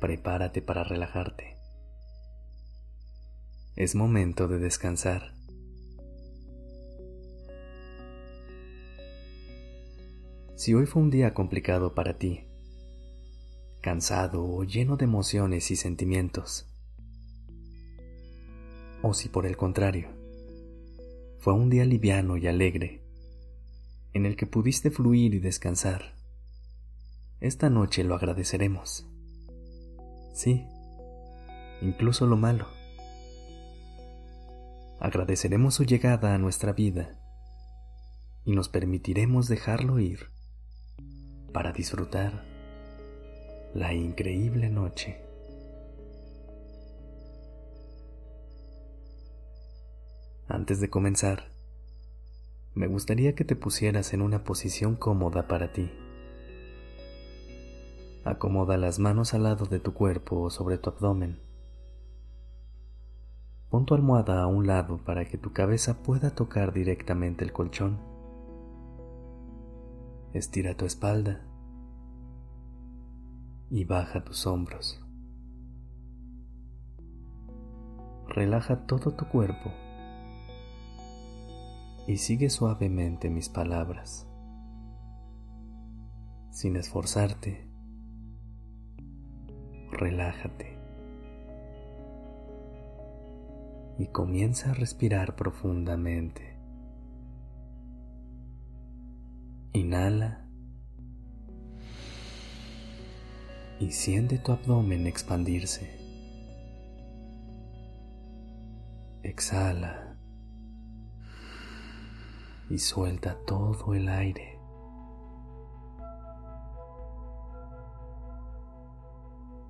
Prepárate para relajarte. Es momento de descansar. Si hoy fue un día complicado para ti, cansado o lleno de emociones y sentimientos, o si por el contrario, fue un día liviano y alegre, en el que pudiste fluir y descansar, esta noche lo agradeceremos. Sí, incluso lo malo. Agradeceremos su llegada a nuestra vida y nos permitiremos dejarlo ir para disfrutar la increíble noche. Antes de comenzar, me gustaría que te pusieras en una posición cómoda para ti. Acomoda las manos al lado de tu cuerpo o sobre tu abdomen. Pon tu almohada a un lado para que tu cabeza pueda tocar directamente el colchón. Estira tu espalda y baja tus hombros. Relaja todo tu cuerpo y sigue suavemente mis palabras, sin esforzarte. Relájate y comienza a respirar profundamente. Inhala y siente tu abdomen expandirse. Exhala y suelta todo el aire.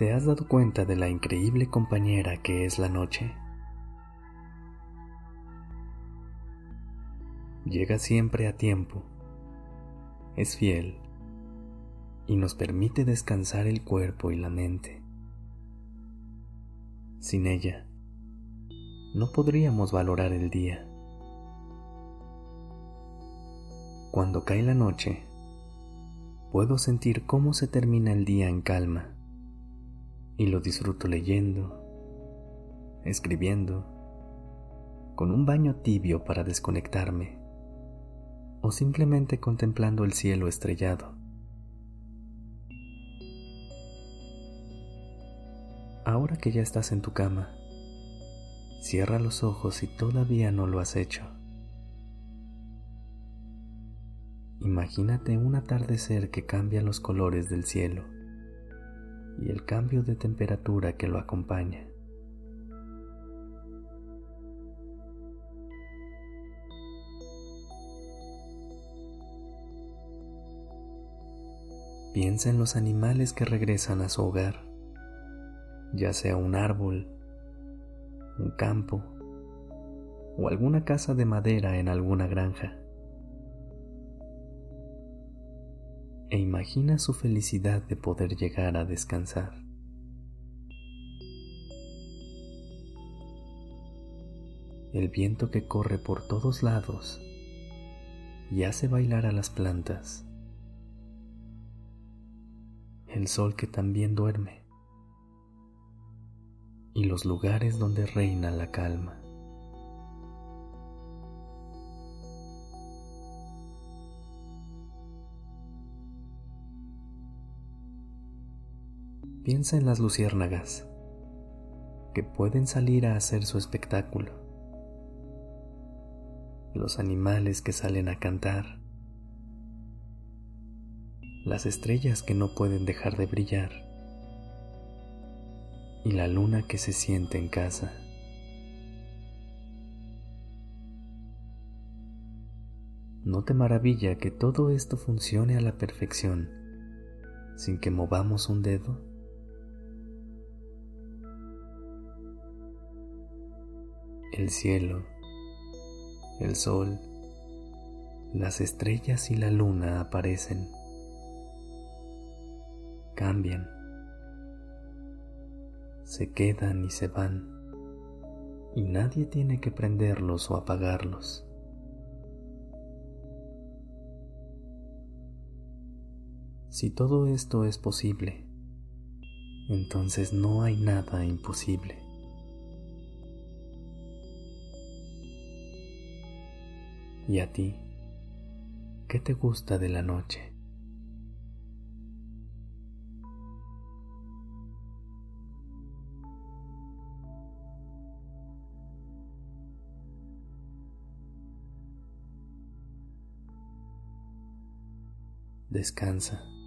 ¿Te has dado cuenta de la increíble compañera que es la noche? Llega siempre a tiempo, es fiel y nos permite descansar el cuerpo y la mente. Sin ella, no podríamos valorar el día. Cuando cae la noche, puedo sentir cómo se termina el día en calma y lo disfruto leyendo, escribiendo, con un baño tibio para desconectarme o simplemente contemplando el cielo estrellado. Ahora que ya estás en tu cama, cierra los ojos si todavía no lo has hecho. Imagínate un atardecer que cambia los colores del cielo y el cambio de temperatura que lo acompaña. Piensa en los animales que regresan a su hogar, ya sea un árbol, un campo o alguna casa de madera en alguna granja. E imagina su felicidad de poder llegar a descansar. El viento que corre por todos lados y hace bailar a las plantas el sol que también duerme y los lugares donde reina la calma. Piensa en las luciérnagas que pueden salir a hacer su espectáculo, los animales que salen a cantar, las estrellas que no pueden dejar de brillar y la luna que se siente en casa. No te maravilla que todo esto funcione a la perfección sin que movamos un dedo. El cielo, el sol, las estrellas y la luna aparecen, cambian, se quedan y se van, y nadie tiene que prenderlos o apagarlos. Si todo esto es posible, entonces no hay nada imposible. ¿Y a ti? ¿Qué te gusta de la noche? Descansa.